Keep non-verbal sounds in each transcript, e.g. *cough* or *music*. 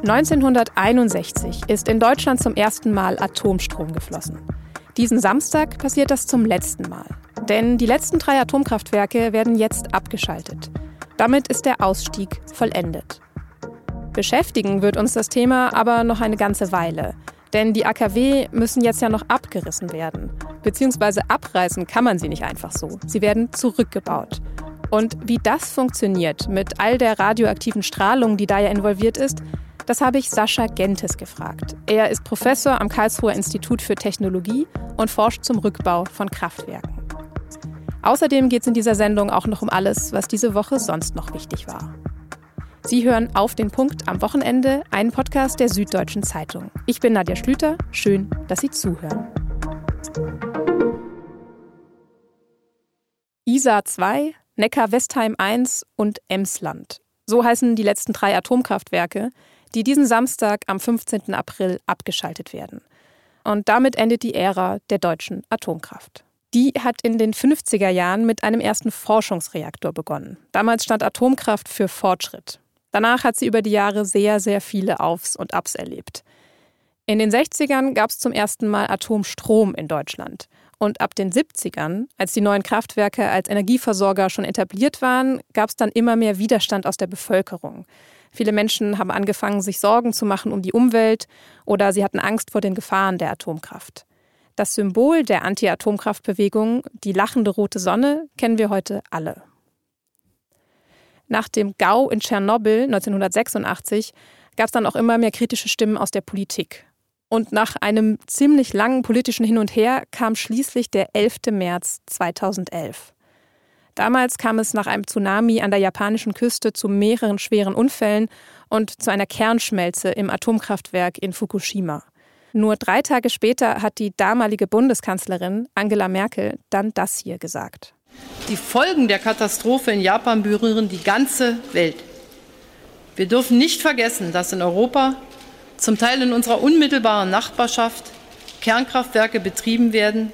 1961 ist in Deutschland zum ersten Mal Atomstrom geflossen. Diesen Samstag passiert das zum letzten Mal. Denn die letzten drei Atomkraftwerke werden jetzt abgeschaltet. Damit ist der Ausstieg vollendet. Beschäftigen wird uns das Thema aber noch eine ganze Weile. Denn die AKW müssen jetzt ja noch abgerissen werden. Beziehungsweise abreißen kann man sie nicht einfach so. Sie werden zurückgebaut. Und wie das funktioniert mit all der radioaktiven Strahlung, die da ja involviert ist, das habe ich Sascha Gentes gefragt. Er ist Professor am Karlsruher Institut für Technologie und forscht zum Rückbau von Kraftwerken. Außerdem geht es in dieser Sendung auch noch um alles, was diese Woche sonst noch wichtig war. Sie hören auf den Punkt am Wochenende, einen Podcast der Süddeutschen Zeitung. Ich bin Nadja Schlüter. Schön, dass Sie zuhören. Isar 2, Neckar-Westheim 1 und Emsland. So heißen die letzten drei Atomkraftwerke, die diesen Samstag am 15. April abgeschaltet werden. Und damit endet die Ära der deutschen Atomkraft. Die hat in den 50er Jahren mit einem ersten Forschungsreaktor begonnen. Damals stand Atomkraft für Fortschritt. Danach hat sie über die Jahre sehr, sehr viele Aufs und Abs erlebt. In den 60ern gab es zum ersten Mal Atomstrom in Deutschland. Und ab den 70ern, als die neuen Kraftwerke als Energieversorger schon etabliert waren, gab es dann immer mehr Widerstand aus der Bevölkerung. Viele Menschen haben angefangen, sich Sorgen zu machen um die Umwelt oder sie hatten Angst vor den Gefahren der Atomkraft. Das Symbol der Anti-Atomkraftbewegung, die lachende rote Sonne, kennen wir heute alle. Nach dem GAU in Tschernobyl 1986 gab es dann auch immer mehr kritische Stimmen aus der Politik. Und nach einem ziemlich langen politischen Hin und Her kam schließlich der 11. März 2011. Damals kam es nach einem Tsunami an der japanischen Küste zu mehreren schweren Unfällen und zu einer Kernschmelze im Atomkraftwerk in Fukushima. Nur drei Tage später hat die damalige Bundeskanzlerin Angela Merkel dann das hier gesagt. Die Folgen der Katastrophe in Japan berühren die ganze Welt. Wir dürfen nicht vergessen, dass in Europa, zum Teil in unserer unmittelbaren Nachbarschaft, Kernkraftwerke betrieben werden,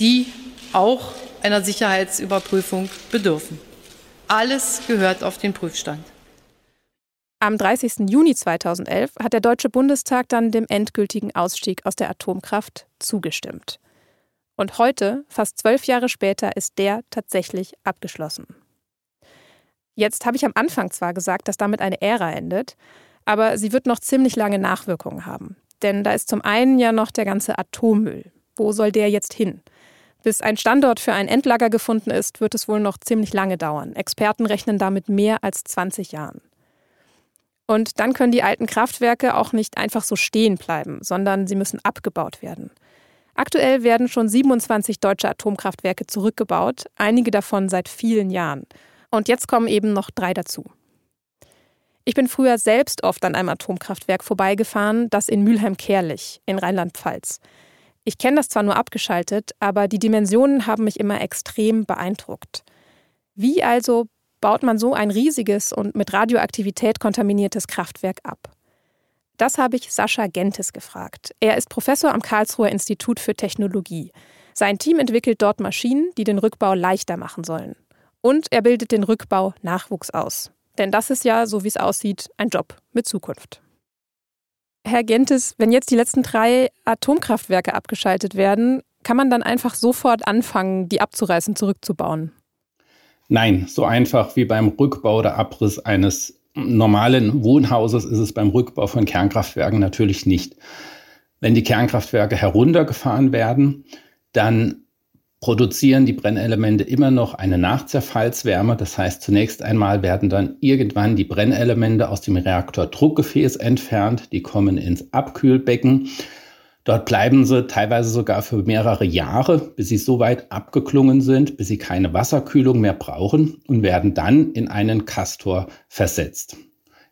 die auch einer Sicherheitsüberprüfung bedürfen. Alles gehört auf den Prüfstand. Am 30. Juni 2011 hat der Deutsche Bundestag dann dem endgültigen Ausstieg aus der Atomkraft zugestimmt. Und heute, fast zwölf Jahre später, ist der tatsächlich abgeschlossen. Jetzt habe ich am Anfang zwar gesagt, dass damit eine Ära endet, aber sie wird noch ziemlich lange Nachwirkungen haben. Denn da ist zum einen ja noch der ganze Atommüll. Wo soll der jetzt hin? Bis ein Standort für ein Endlager gefunden ist, wird es wohl noch ziemlich lange dauern. Experten rechnen damit mehr als 20 Jahren. Und dann können die alten Kraftwerke auch nicht einfach so stehen bleiben, sondern sie müssen abgebaut werden. Aktuell werden schon 27 deutsche Atomkraftwerke zurückgebaut, einige davon seit vielen Jahren. Und jetzt kommen eben noch drei dazu. Ich bin früher selbst oft an einem Atomkraftwerk vorbeigefahren, das in Mülheim-Kerlich in Rheinland-Pfalz. Ich kenne das zwar nur abgeschaltet, aber die Dimensionen haben mich immer extrem beeindruckt. Wie also baut man so ein riesiges und mit Radioaktivität kontaminiertes Kraftwerk ab? Das habe ich Sascha Gentes gefragt. Er ist Professor am Karlsruher Institut für Technologie. Sein Team entwickelt dort Maschinen, die den Rückbau leichter machen sollen. Und er bildet den Rückbau Nachwuchs aus. Denn das ist ja, so wie es aussieht, ein Job mit Zukunft. Herr Gentes, wenn jetzt die letzten drei Atomkraftwerke abgeschaltet werden, kann man dann einfach sofort anfangen, die abzureißen, zurückzubauen? Nein, so einfach wie beim Rückbau oder Abriss eines normalen Wohnhauses ist es beim Rückbau von Kernkraftwerken natürlich nicht. Wenn die Kernkraftwerke heruntergefahren werden, dann produzieren die Brennelemente immer noch eine Nachzerfallswärme. Das heißt, zunächst einmal werden dann irgendwann die Brennelemente aus dem Reaktordruckgefäß entfernt. Die kommen ins Abkühlbecken. Dort bleiben sie teilweise sogar für mehrere Jahre, bis sie so weit abgeklungen sind, bis sie keine Wasserkühlung mehr brauchen und werden dann in einen Kastor versetzt.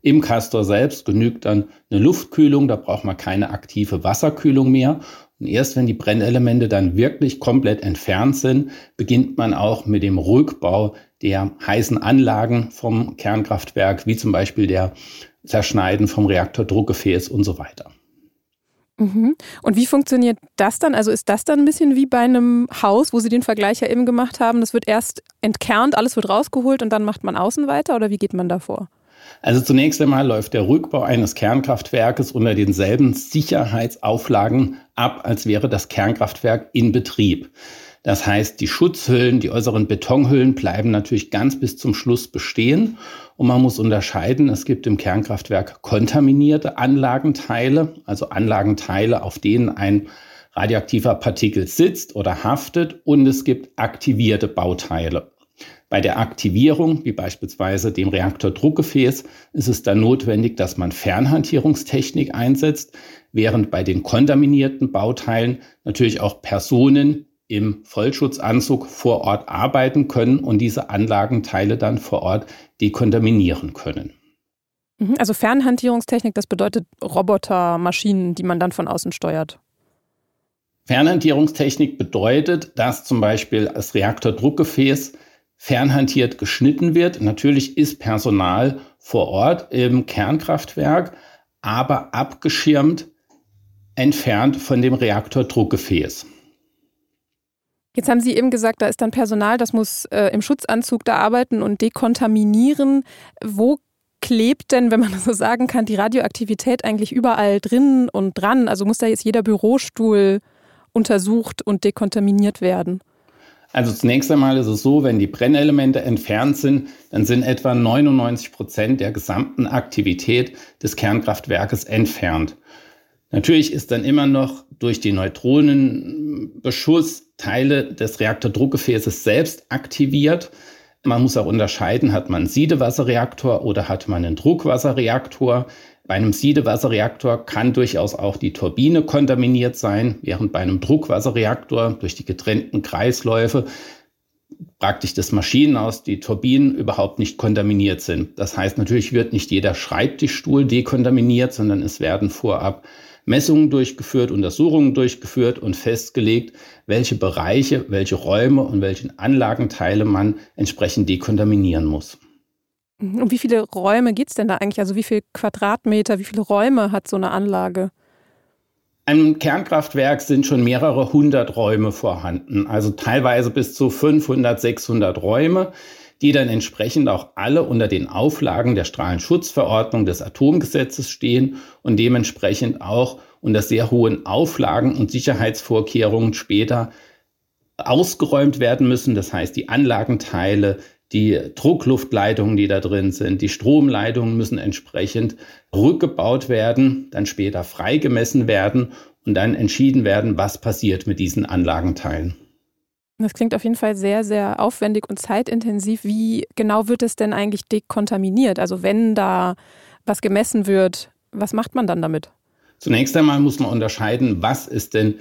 Im Kastor selbst genügt dann eine Luftkühlung, da braucht man keine aktive Wasserkühlung mehr. Und erst wenn die Brennelemente dann wirklich komplett entfernt sind, beginnt man auch mit dem Rückbau der heißen Anlagen vom Kernkraftwerk, wie zum Beispiel der Zerschneiden vom Reaktordruckgefäß und so weiter. Mhm. Und wie funktioniert das dann? Also ist das dann ein bisschen wie bei einem Haus, wo Sie den Vergleich ja eben gemacht haben? Das wird erst entkernt, alles wird rausgeholt und dann macht man außen weiter oder wie geht man da vor? Also zunächst einmal läuft der Rückbau eines Kernkraftwerkes unter denselben Sicherheitsauflagen ab, als wäre das Kernkraftwerk in Betrieb. Das heißt, die Schutzhüllen, die äußeren Betonhüllen bleiben natürlich ganz bis zum Schluss bestehen. Und man muss unterscheiden, es gibt im Kernkraftwerk kontaminierte Anlagenteile, also Anlagenteile, auf denen ein radioaktiver Partikel sitzt oder haftet. Und es gibt aktivierte Bauteile. Bei der Aktivierung, wie beispielsweise dem Reaktordruckgefäß, ist es dann notwendig, dass man Fernhantierungstechnik einsetzt, während bei den kontaminierten Bauteilen natürlich auch Personen im Vollschutzanzug vor Ort arbeiten können und diese Anlagenteile dann vor Ort dekontaminieren können. Mhm, also Fernhantierungstechnik, das bedeutet Roboter, Maschinen, die man dann von außen steuert. Fernhantierungstechnik bedeutet, dass zum Beispiel das Reaktordruckgefäß fernhantiert geschnitten wird. Natürlich ist Personal vor Ort im Kernkraftwerk, aber abgeschirmt entfernt von dem Reaktordruckgefäß. Jetzt haben Sie eben gesagt, da ist dann Personal, das muss äh, im Schutzanzug da arbeiten und dekontaminieren. Wo klebt denn, wenn man *laughs* das so sagen kann, die Radioaktivität eigentlich überall drin und dran? Also muss da jetzt jeder Bürostuhl untersucht und dekontaminiert werden? Also zunächst einmal ist es so, wenn die Brennelemente entfernt sind, dann sind etwa 99 Prozent der gesamten Aktivität des Kernkraftwerkes entfernt. Natürlich ist dann immer noch durch die Neutronenbeschuss Teile des Reaktordruckgefäßes selbst aktiviert. Man muss auch unterscheiden, hat man einen Siedewasserreaktor oder hat man einen Druckwasserreaktor. Bei einem Siedewasserreaktor kann durchaus auch die Turbine kontaminiert sein, während bei einem Druckwasserreaktor durch die getrennten Kreisläufe praktisch das Maschinenhaus, die Turbinen überhaupt nicht kontaminiert sind. Das heißt, natürlich wird nicht jeder Schreibtischstuhl dekontaminiert, sondern es werden vorab Messungen durchgeführt, Untersuchungen durchgeführt und festgelegt, welche Bereiche, welche Räume und welche Anlagenteile man entsprechend dekontaminieren muss. Um wie viele Räume geht es denn da eigentlich? Also wie viele Quadratmeter, wie viele Räume hat so eine Anlage? Einem Kernkraftwerk sind schon mehrere hundert Räume vorhanden, also teilweise bis zu 500, 600 Räume die dann entsprechend auch alle unter den Auflagen der Strahlenschutzverordnung des Atomgesetzes stehen und dementsprechend auch unter sehr hohen Auflagen und Sicherheitsvorkehrungen später ausgeräumt werden müssen. Das heißt, die Anlagenteile, die Druckluftleitungen, die da drin sind, die Stromleitungen müssen entsprechend rückgebaut werden, dann später freigemessen werden und dann entschieden werden, was passiert mit diesen Anlagenteilen. Das klingt auf jeden Fall sehr, sehr aufwendig und zeitintensiv. Wie genau wird es denn eigentlich dekontaminiert? Also wenn da was gemessen wird, was macht man dann damit? Zunächst einmal muss man unterscheiden, was ist denn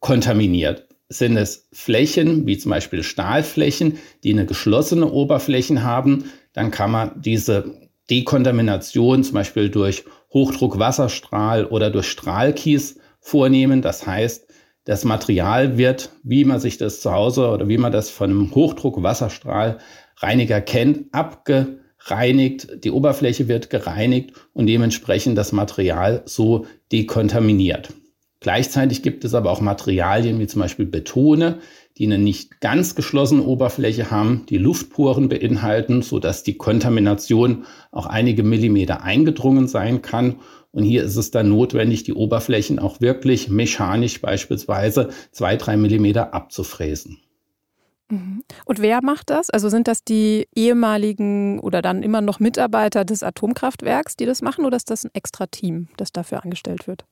kontaminiert. Sind es Flächen, wie zum Beispiel Stahlflächen, die eine geschlossene Oberflächen haben, dann kann man diese Dekontamination zum Beispiel durch Hochdruckwasserstrahl oder durch Strahlkies vornehmen. Das heißt, das Material wird, wie man sich das zu Hause oder wie man das von einem Hochdruckwasserstrahlreiniger kennt, abgereinigt. Die Oberfläche wird gereinigt und dementsprechend das Material so dekontaminiert. Gleichzeitig gibt es aber auch Materialien wie zum Beispiel Betone, die eine nicht ganz geschlossene Oberfläche haben, die Luftporen beinhalten, sodass die Kontamination auch einige Millimeter eingedrungen sein kann und hier ist es dann notwendig, die Oberflächen auch wirklich mechanisch beispielsweise zwei, drei Millimeter abzufräsen. Mhm. Und wer macht das? Also sind das die ehemaligen oder dann immer noch Mitarbeiter des Atomkraftwerks, die das machen, oder ist das ein extra Team, das dafür angestellt wird?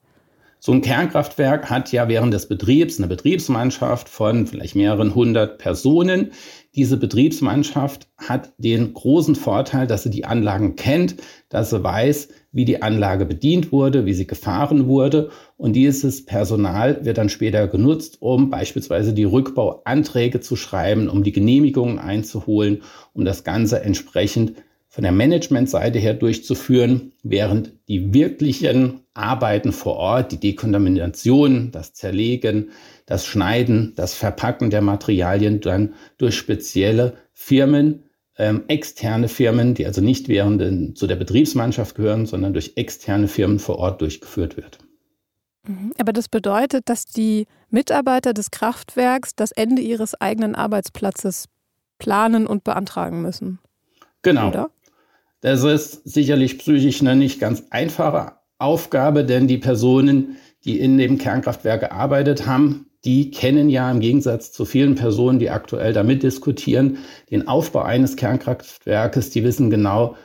So ein Kernkraftwerk hat ja während des Betriebs eine Betriebsmannschaft von vielleicht mehreren hundert Personen. Diese Betriebsmannschaft hat den großen Vorteil, dass sie die Anlagen kennt, dass sie weiß, wie die Anlage bedient wurde, wie sie gefahren wurde. Und dieses Personal wird dann später genutzt, um beispielsweise die Rückbauanträge zu schreiben, um die Genehmigungen einzuholen, um das Ganze entsprechend von der Managementseite her durchzuführen, während die wirklichen Arbeiten vor Ort, die Dekontamination, das Zerlegen, das Schneiden, das Verpacken der Materialien dann durch spezielle Firmen, ähm, externe Firmen, die also nicht während zu der Betriebsmannschaft gehören, sondern durch externe Firmen vor Ort durchgeführt wird. Mhm. Aber das bedeutet, dass die Mitarbeiter des Kraftwerks das Ende ihres eigenen Arbeitsplatzes planen und beantragen müssen. Genau. Oder? Das ist sicherlich psychisch eine nicht ganz einfache Aufgabe, denn die Personen, die in dem Kernkraftwerk gearbeitet haben, die kennen ja im Gegensatz zu vielen Personen, die aktuell damit diskutieren, den Aufbau eines Kernkraftwerkes. Die wissen genau,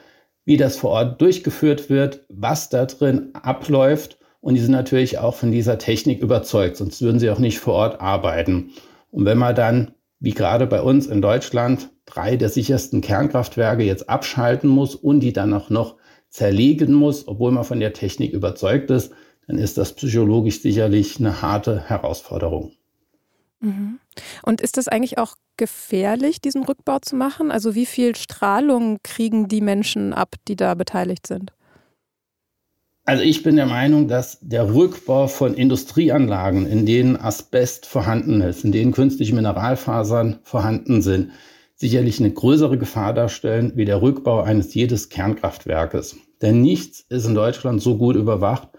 wie das vor Ort durchgeführt wird, was da drin abläuft. Und die sind natürlich auch von dieser Technik überzeugt, sonst würden sie auch nicht vor Ort arbeiten. Und wenn man dann, wie gerade bei uns in Deutschland, drei der sichersten Kernkraftwerke jetzt abschalten muss und die dann auch noch zerlegen muss, obwohl man von der Technik überzeugt ist, dann ist das psychologisch sicherlich eine harte Herausforderung. Mhm. Und ist das eigentlich auch gefährlich, diesen Rückbau zu machen? Also wie viel Strahlung kriegen die Menschen ab, die da beteiligt sind? Also ich bin der Meinung, dass der Rückbau von Industrieanlagen, in denen Asbest vorhanden ist, in denen künstliche Mineralfasern vorhanden sind, sicherlich eine größere Gefahr darstellen wie der Rückbau eines jedes Kernkraftwerkes. Denn nichts ist in Deutschland so gut überwacht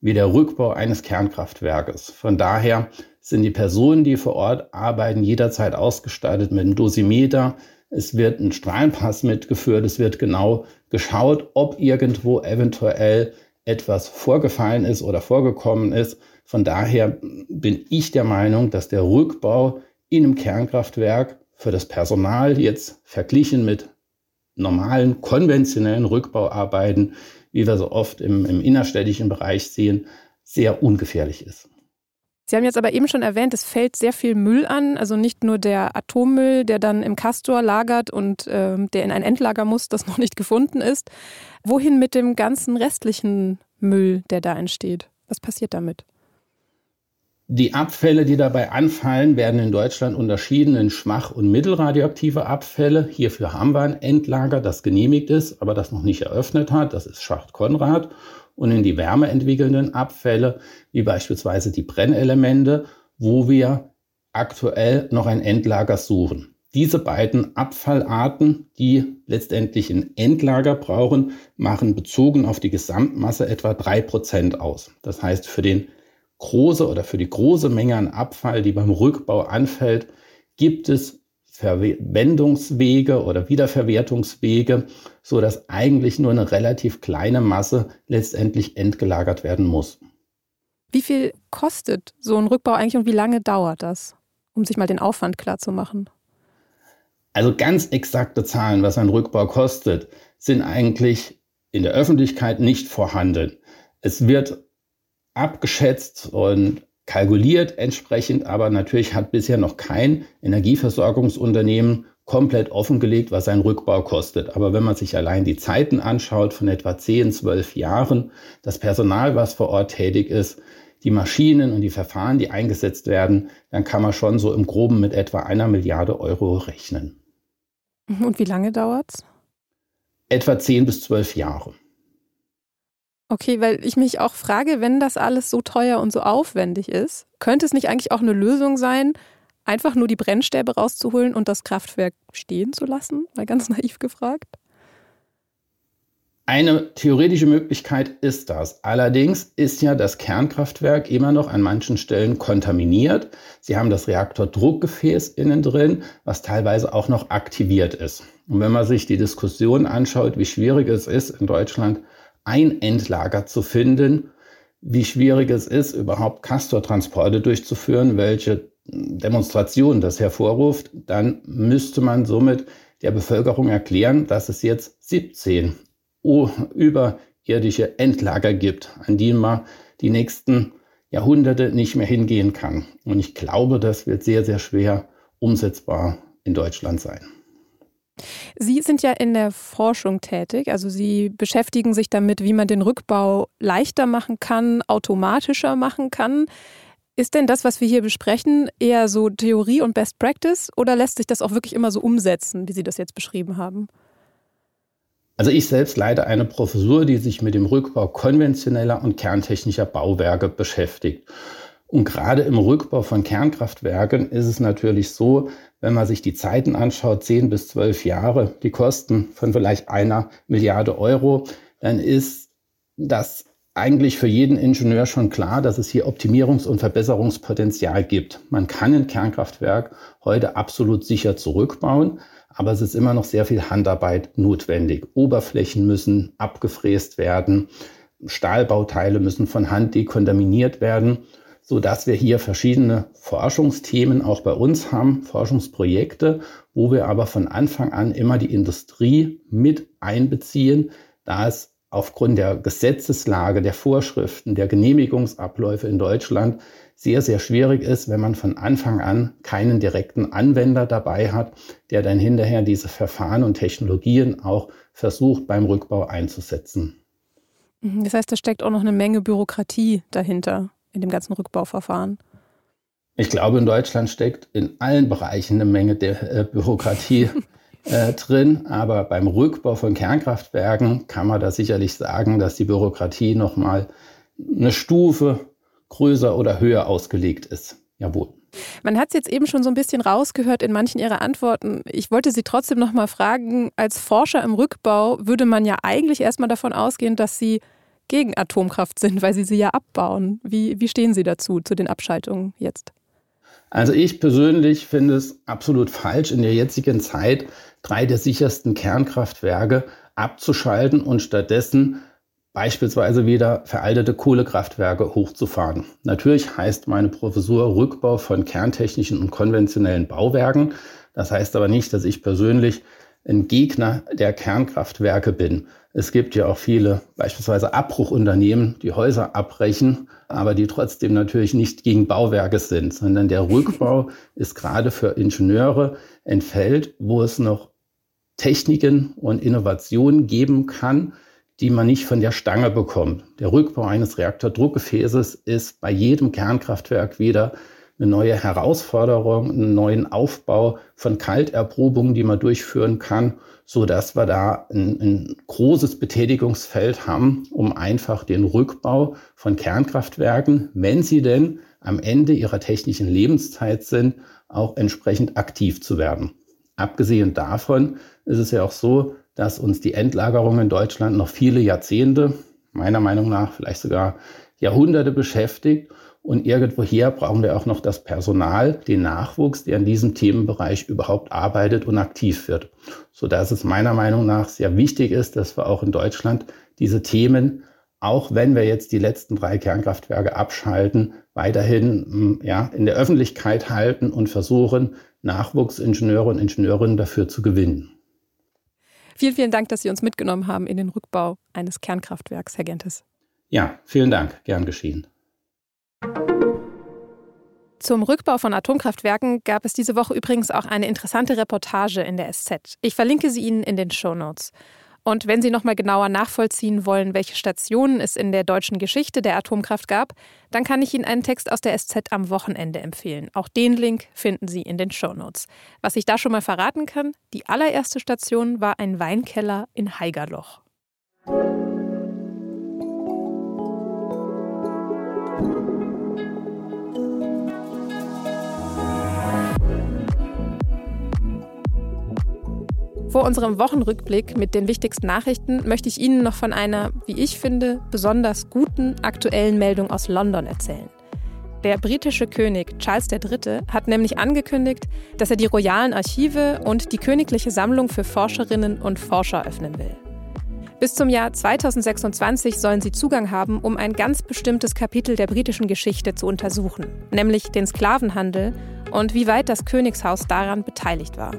wie der Rückbau eines Kernkraftwerkes. Von daher sind die Personen, die vor Ort arbeiten, jederzeit ausgestattet mit einem Dosimeter. Es wird ein Strahlenpass mitgeführt. Es wird genau geschaut, ob irgendwo eventuell etwas vorgefallen ist oder vorgekommen ist. Von daher bin ich der Meinung, dass der Rückbau in einem Kernkraftwerk für das Personal jetzt verglichen mit normalen, konventionellen Rückbauarbeiten wie wir so oft im, im innerstädtischen Bereich sehen, sehr ungefährlich ist. Sie haben jetzt aber eben schon erwähnt, es fällt sehr viel Müll an, also nicht nur der Atommüll, der dann im Castor lagert und äh, der in ein Endlager muss, das *laughs* noch nicht gefunden ist. Wohin mit dem ganzen restlichen Müll, der da entsteht? Was passiert damit? Die Abfälle, die dabei anfallen, werden in Deutschland unterschieden in schwach- und mittelradioaktive Abfälle. Hierfür haben wir ein Endlager, das genehmigt ist, aber das noch nicht eröffnet hat. Das ist Schacht Konrad. Und in die wärmeentwickelnden Abfälle, wie beispielsweise die Brennelemente, wo wir aktuell noch ein Endlager suchen. Diese beiden Abfallarten, die letztendlich ein Endlager brauchen, machen bezogen auf die Gesamtmasse etwa drei Prozent aus. Das heißt, für den große oder für die große Menge an Abfall, die beim Rückbau anfällt, gibt es Verwendungswege oder Wiederverwertungswege, so dass eigentlich nur eine relativ kleine Masse letztendlich entgelagert werden muss. Wie viel kostet so ein Rückbau eigentlich und wie lange dauert das, um sich mal den Aufwand klar zu machen? Also ganz exakte Zahlen, was ein Rückbau kostet, sind eigentlich in der Öffentlichkeit nicht vorhanden. Es wird abgeschätzt und kalkuliert entsprechend, aber natürlich hat bisher noch kein Energieversorgungsunternehmen komplett offengelegt, was ein Rückbau kostet. Aber wenn man sich allein die Zeiten anschaut von etwa 10, 12 Jahren, das Personal, was vor Ort tätig ist, die Maschinen und die Verfahren, die eingesetzt werden, dann kann man schon so im Groben mit etwa einer Milliarde Euro rechnen. Und wie lange dauert's? Etwa 10 bis 12 Jahre. Okay, weil ich mich auch frage, wenn das alles so teuer und so aufwendig ist, könnte es nicht eigentlich auch eine Lösung sein, einfach nur die Brennstäbe rauszuholen und das Kraftwerk stehen zu lassen? Mal ganz *laughs* naiv gefragt. Eine theoretische Möglichkeit ist das. Allerdings ist ja das Kernkraftwerk immer noch an manchen Stellen kontaminiert. Sie haben das Reaktordruckgefäß innen drin, was teilweise auch noch aktiviert ist. Und wenn man sich die Diskussion anschaut, wie schwierig es ist, in Deutschland ein Endlager zu finden, wie schwierig es ist, überhaupt Castortransporte durchzuführen, welche Demonstration das hervorruft, dann müsste man somit der Bevölkerung erklären, dass es jetzt 17 überirdische Endlager gibt, an denen man die nächsten Jahrhunderte nicht mehr hingehen kann. Und ich glaube, das wird sehr, sehr schwer umsetzbar in Deutschland sein. Sie sind ja in der Forschung tätig, also Sie beschäftigen sich damit, wie man den Rückbau leichter machen kann, automatischer machen kann. Ist denn das, was wir hier besprechen, eher so Theorie und Best Practice oder lässt sich das auch wirklich immer so umsetzen, wie Sie das jetzt beschrieben haben? Also ich selbst leite eine Professur, die sich mit dem Rückbau konventioneller und kerntechnischer Bauwerke beschäftigt. Und gerade im Rückbau von Kernkraftwerken ist es natürlich so, wenn man sich die Zeiten anschaut, 10 bis 12 Jahre, die Kosten von vielleicht einer Milliarde Euro, dann ist das eigentlich für jeden Ingenieur schon klar, dass es hier Optimierungs- und Verbesserungspotenzial gibt. Man kann ein Kernkraftwerk heute absolut sicher zurückbauen, aber es ist immer noch sehr viel Handarbeit notwendig. Oberflächen müssen abgefräst werden, Stahlbauteile müssen von Hand dekontaminiert werden, so dass wir hier verschiedene Forschungsthemen auch bei uns haben, Forschungsprojekte, wo wir aber von Anfang an immer die Industrie mit einbeziehen, da es aufgrund der Gesetzeslage, der Vorschriften, der Genehmigungsabläufe in Deutschland sehr, sehr schwierig ist, wenn man von Anfang an keinen direkten Anwender dabei hat, der dann hinterher diese Verfahren und Technologien auch versucht beim Rückbau einzusetzen. Mhm, das heißt, da steckt auch noch eine Menge Bürokratie dahinter in dem ganzen Rückbauverfahren. Ich glaube, in Deutschland steckt in allen Bereichen eine Menge der äh, Bürokratie *laughs* äh, drin, aber beim Rückbau von Kernkraftwerken kann man da sicherlich sagen, dass die Bürokratie noch mal eine Stufe größer oder höher ausgelegt ist. Jawohl. Man hat es jetzt eben schon so ein bisschen rausgehört in manchen Ihrer Antworten. Ich wollte Sie trotzdem noch mal fragen, als Forscher im Rückbau würde man ja eigentlich erstmal davon ausgehen, dass Sie gegen Atomkraft sind, weil Sie sie ja abbauen. Wie, wie stehen Sie dazu, zu den Abschaltungen jetzt? Also ich persönlich finde es absolut falsch, in der jetzigen Zeit drei der sichersten Kernkraftwerke abzuschalten und stattdessen beispielsweise wieder veraltete Kohlekraftwerke hochzufahren. Natürlich heißt meine Professur Rückbau von kerntechnischen und konventionellen Bauwerken. Das heißt aber nicht, dass ich persönlich ein Gegner der Kernkraftwerke bin. Es gibt ja auch viele, beispielsweise Abbruchunternehmen, die Häuser abbrechen, aber die trotzdem natürlich nicht gegen Bauwerke sind, sondern der Rückbau *laughs* ist gerade für Ingenieure ein Feld, wo es noch Techniken und Innovationen geben kann, die man nicht von der Stange bekommt. Der Rückbau eines Reaktordruckgefäßes ist bei jedem Kernkraftwerk wieder eine neue Herausforderung, einen neuen Aufbau von Kalterprobungen, die man durchführen kann, so dass wir da ein, ein großes Betätigungsfeld haben, um einfach den Rückbau von Kernkraftwerken, wenn sie denn am Ende ihrer technischen Lebenszeit sind, auch entsprechend aktiv zu werden. Abgesehen davon ist es ja auch so, dass uns die Endlagerung in Deutschland noch viele Jahrzehnte, meiner Meinung nach vielleicht sogar Jahrhunderte beschäftigt. Und irgendwoher brauchen wir auch noch das Personal, den Nachwuchs, der in diesem Themenbereich überhaupt arbeitet und aktiv wird. Sodass es meiner Meinung nach sehr wichtig ist, dass wir auch in Deutschland diese Themen, auch wenn wir jetzt die letzten drei Kernkraftwerke abschalten, weiterhin hm, ja, in der Öffentlichkeit halten und versuchen, Nachwuchsingenieure und Ingenieurinnen dafür zu gewinnen. Vielen, vielen Dank, dass Sie uns mitgenommen haben in den Rückbau eines Kernkraftwerks, Herr Gentes. Ja, vielen Dank. Gern geschehen. Zum Rückbau von Atomkraftwerken gab es diese Woche übrigens auch eine interessante Reportage in der SZ. Ich verlinke sie Ihnen in den Show Notes. Und wenn Sie noch mal genauer nachvollziehen wollen, welche Stationen es in der deutschen Geschichte der Atomkraft gab, dann kann ich Ihnen einen Text aus der SZ am Wochenende empfehlen. Auch den Link finden Sie in den Shownotes. Was ich da schon mal verraten kann, die allererste Station war ein Weinkeller in Haigerloch. Vor unserem Wochenrückblick mit den wichtigsten Nachrichten möchte ich Ihnen noch von einer, wie ich finde, besonders guten aktuellen Meldung aus London erzählen. Der britische König Charles III. hat nämlich angekündigt, dass er die royalen Archive und die königliche Sammlung für Forscherinnen und Forscher öffnen will. Bis zum Jahr 2026 sollen sie Zugang haben, um ein ganz bestimmtes Kapitel der britischen Geschichte zu untersuchen, nämlich den Sklavenhandel und wie weit das Königshaus daran beteiligt war.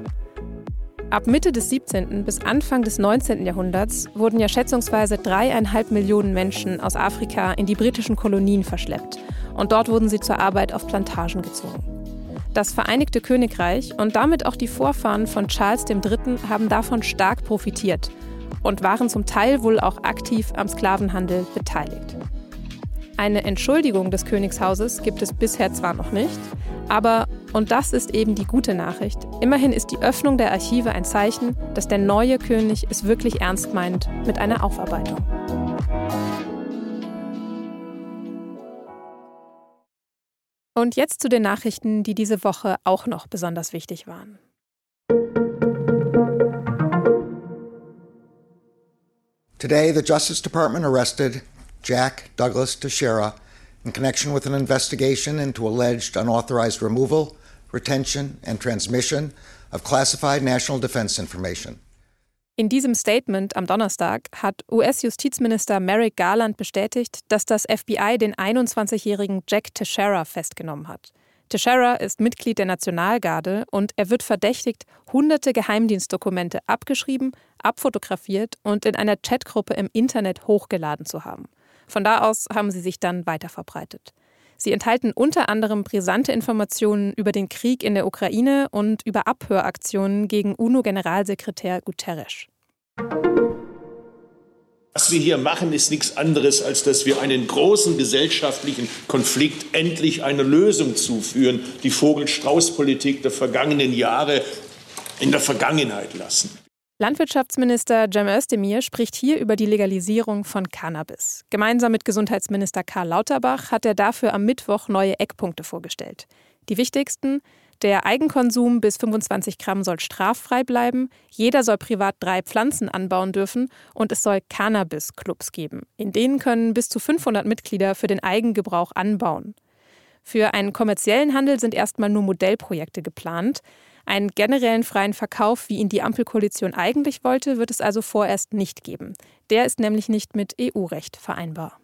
Ab Mitte des 17. bis Anfang des 19. Jahrhunderts wurden ja schätzungsweise dreieinhalb Millionen Menschen aus Afrika in die britischen Kolonien verschleppt und dort wurden sie zur Arbeit auf Plantagen gezogen. Das Vereinigte Königreich und damit auch die Vorfahren von Charles III. haben davon stark profitiert und waren zum Teil wohl auch aktiv am Sklavenhandel beteiligt. Eine Entschuldigung des Königshauses gibt es bisher zwar noch nicht, aber, und das ist eben die gute Nachricht, immerhin ist die Öffnung der Archive ein Zeichen, dass der neue König es wirklich ernst meint mit einer Aufarbeitung. Und jetzt zu den Nachrichten, die diese Woche auch noch besonders wichtig waren. Today, the Justice Department arrested Jack Douglas Teixeira in connection with an investigation into alleged unauthorized removal, retention, and transmission of classified national defense information. In diesem Statement am Donnerstag hat US-Justizminister Merrick Garland bestätigt, dass das FBI den 21-jährigen Jack Teixeira festgenommen hat. Teixeira ist Mitglied der Nationalgarde und er wird verdächtigt, hunderte Geheimdienstdokumente abgeschrieben, abfotografiert und in einer Chatgruppe im Internet hochgeladen zu haben. Von da aus haben sie sich dann weiterverbreitet. Sie enthalten unter anderem brisante Informationen über den Krieg in der Ukraine und über Abhöraktionen gegen UNO-Generalsekretär Guterres. Was wir hier machen, ist nichts anderes, als dass wir einen großen gesellschaftlichen Konflikt endlich eine Lösung zuführen, die Vogel-Strauß-Politik der vergangenen Jahre in der Vergangenheit lassen. Landwirtschaftsminister Cem Özdemir spricht hier über die Legalisierung von Cannabis. Gemeinsam mit Gesundheitsminister Karl Lauterbach hat er dafür am Mittwoch neue Eckpunkte vorgestellt. Die wichtigsten der Eigenkonsum bis 25 Gramm soll straffrei bleiben, jeder soll privat drei Pflanzen anbauen dürfen und es soll Cannabis-Clubs geben. In denen können bis zu 500 Mitglieder für den Eigengebrauch anbauen. Für einen kommerziellen Handel sind erstmal nur Modellprojekte geplant. Einen generellen freien Verkauf, wie ihn die Ampelkoalition eigentlich wollte, wird es also vorerst nicht geben. Der ist nämlich nicht mit EU-Recht vereinbar.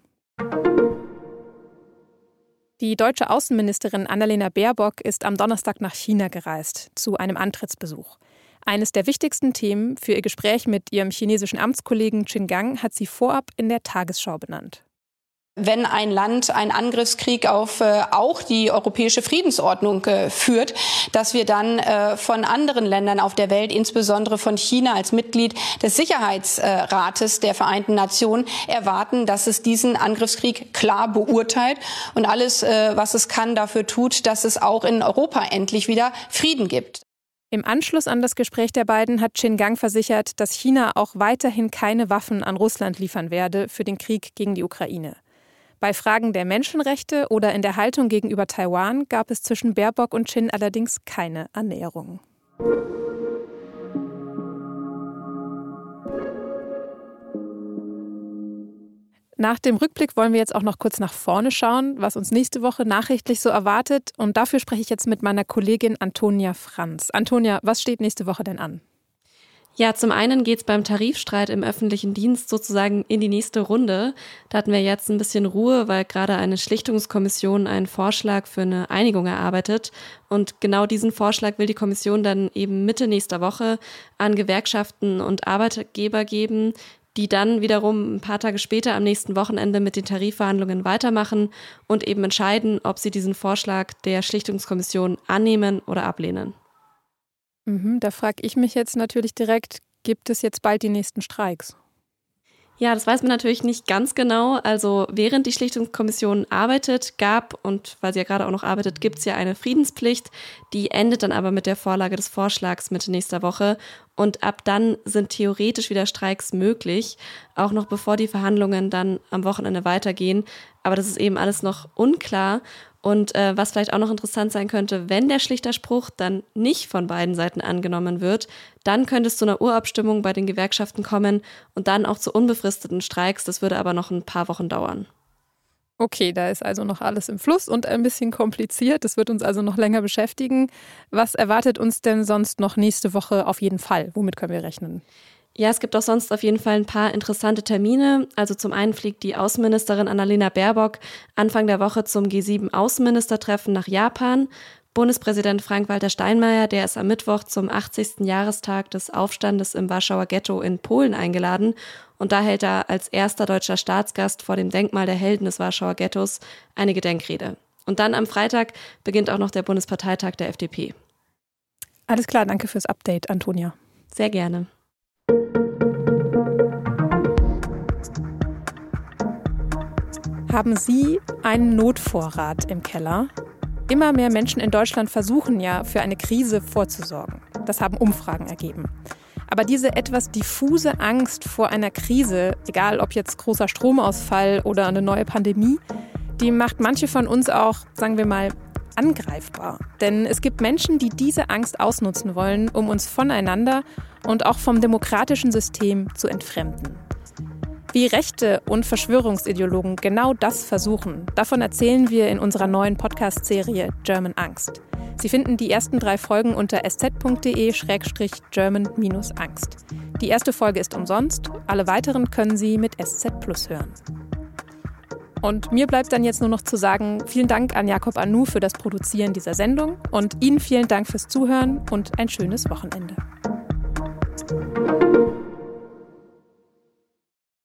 Die deutsche Außenministerin Annalena Baerbock ist am Donnerstag nach China gereist, zu einem Antrittsbesuch. Eines der wichtigsten Themen für ihr Gespräch mit ihrem chinesischen Amtskollegen Qin Gang hat sie vorab in der Tagesschau benannt wenn ein Land einen Angriffskrieg auf äh, auch die europäische Friedensordnung äh, führt, dass wir dann äh, von anderen Ländern auf der Welt, insbesondere von China als Mitglied des Sicherheitsrates der Vereinten Nationen, erwarten, dass es diesen Angriffskrieg klar beurteilt und alles, äh, was es kann, dafür tut, dass es auch in Europa endlich wieder Frieden gibt. Im Anschluss an das Gespräch der beiden hat Gang versichert, dass China auch weiterhin keine Waffen an Russland liefern werde für den Krieg gegen die Ukraine. Bei Fragen der Menschenrechte oder in der Haltung gegenüber Taiwan gab es zwischen Baerbock und Chin allerdings keine Annäherung. Nach dem Rückblick wollen wir jetzt auch noch kurz nach vorne schauen, was uns nächste Woche nachrichtlich so erwartet. Und dafür spreche ich jetzt mit meiner Kollegin Antonia Franz. Antonia, was steht nächste Woche denn an? Ja, zum einen geht's beim Tarifstreit im öffentlichen Dienst sozusagen in die nächste Runde. Da hatten wir jetzt ein bisschen Ruhe, weil gerade eine Schlichtungskommission einen Vorschlag für eine Einigung erarbeitet. Und genau diesen Vorschlag will die Kommission dann eben Mitte nächster Woche an Gewerkschaften und Arbeitgeber geben, die dann wiederum ein paar Tage später am nächsten Wochenende mit den Tarifverhandlungen weitermachen und eben entscheiden, ob sie diesen Vorschlag der Schlichtungskommission annehmen oder ablehnen. Mhm, da frage ich mich jetzt natürlich direkt, gibt es jetzt bald die nächsten Streiks? Ja, das weiß man natürlich nicht ganz genau. Also während die Schlichtungskommission arbeitet, gab, und weil sie ja gerade auch noch arbeitet, gibt es ja eine Friedenspflicht. Die endet dann aber mit der Vorlage des Vorschlags Mitte nächster Woche. Und ab dann sind theoretisch wieder Streiks möglich, auch noch bevor die Verhandlungen dann am Wochenende weitergehen. Aber das ist eben alles noch unklar. Und äh, was vielleicht auch noch interessant sein könnte, wenn der Schlichterspruch dann nicht von beiden Seiten angenommen wird, dann könnte es zu einer Urabstimmung bei den Gewerkschaften kommen und dann auch zu unbefristeten Streiks. Das würde aber noch ein paar Wochen dauern. Okay, da ist also noch alles im Fluss und ein bisschen kompliziert. Das wird uns also noch länger beschäftigen. Was erwartet uns denn sonst noch nächste Woche auf jeden Fall? Womit können wir rechnen? Ja, es gibt auch sonst auf jeden Fall ein paar interessante Termine. Also zum einen fliegt die Außenministerin Annalena Baerbock Anfang der Woche zum G7-Außenministertreffen nach Japan. Bundespräsident Frank-Walter Steinmeier, der ist am Mittwoch zum 80. Jahrestag des Aufstandes im Warschauer Ghetto in Polen eingeladen. Und da hält er als erster deutscher Staatsgast vor dem Denkmal der Helden des Warschauer Ghettos eine Gedenkrede. Und dann am Freitag beginnt auch noch der Bundesparteitag der FDP. Alles klar, danke fürs Update, Antonia. Sehr gerne. Haben Sie einen Notvorrat im Keller? Immer mehr Menschen in Deutschland versuchen ja, für eine Krise vorzusorgen. Das haben Umfragen ergeben. Aber diese etwas diffuse Angst vor einer Krise, egal ob jetzt großer Stromausfall oder eine neue Pandemie, die macht manche von uns auch, sagen wir mal, angreifbar. Denn es gibt Menschen, die diese Angst ausnutzen wollen, um uns voneinander und auch vom demokratischen System zu entfremden. Wie Rechte und Verschwörungsideologen genau das versuchen, davon erzählen wir in unserer neuen Podcast-Serie German Angst. Sie finden die ersten drei Folgen unter sz.de-german-angst. Die erste Folge ist umsonst, alle weiteren können Sie mit SZ Plus hören. Und mir bleibt dann jetzt nur noch zu sagen, vielen Dank an Jakob Anu für das Produzieren dieser Sendung und Ihnen vielen Dank fürs Zuhören und ein schönes Wochenende.